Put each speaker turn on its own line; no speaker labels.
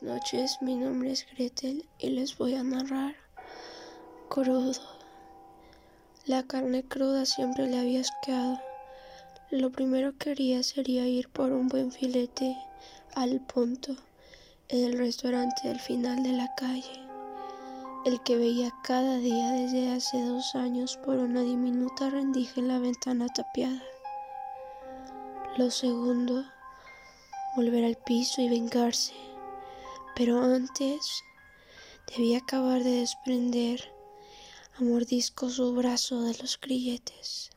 Buenas noches, mi nombre es Gretel y les voy a narrar Crudo. La carne cruda siempre le había asqueado. Lo primero que haría sería ir por un buen filete al punto en el restaurante del final de la calle, el que veía cada día desde hace dos años por una diminuta rendija en la ventana tapiada. Lo segundo, volver al piso y vengarse pero antes debía acabar de desprender a mordisco su brazo de los grilletes.